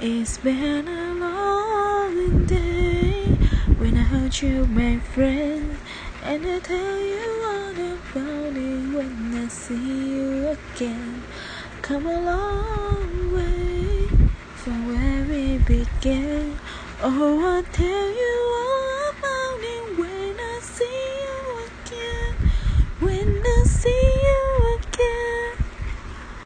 It's been a long day when I heard you, my friend, and I tell you all about it when I see you again. Come a long way from where we began. Oh, I'll tell you